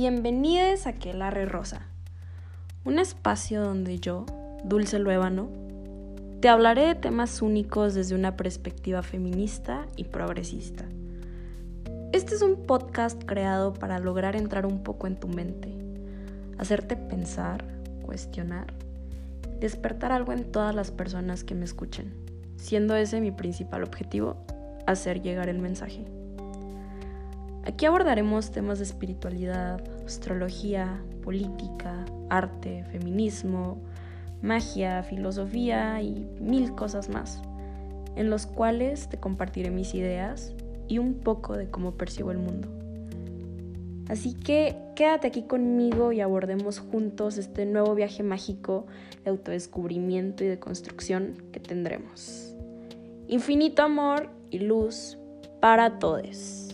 Bienvenidos a Quelarre Rosa, un espacio donde yo, Dulce Luébano, te hablaré de temas únicos desde una perspectiva feminista y progresista. Este es un podcast creado para lograr entrar un poco en tu mente, hacerte pensar, cuestionar, despertar algo en todas las personas que me escuchen, siendo ese mi principal objetivo, hacer llegar el mensaje. Aquí abordaremos temas de espiritualidad, astrología, política, arte, feminismo, magia, filosofía y mil cosas más, en los cuales te compartiré mis ideas y un poco de cómo percibo el mundo. Así que quédate aquí conmigo y abordemos juntos este nuevo viaje mágico de autodescubrimiento y de construcción que tendremos. Infinito amor y luz para todos.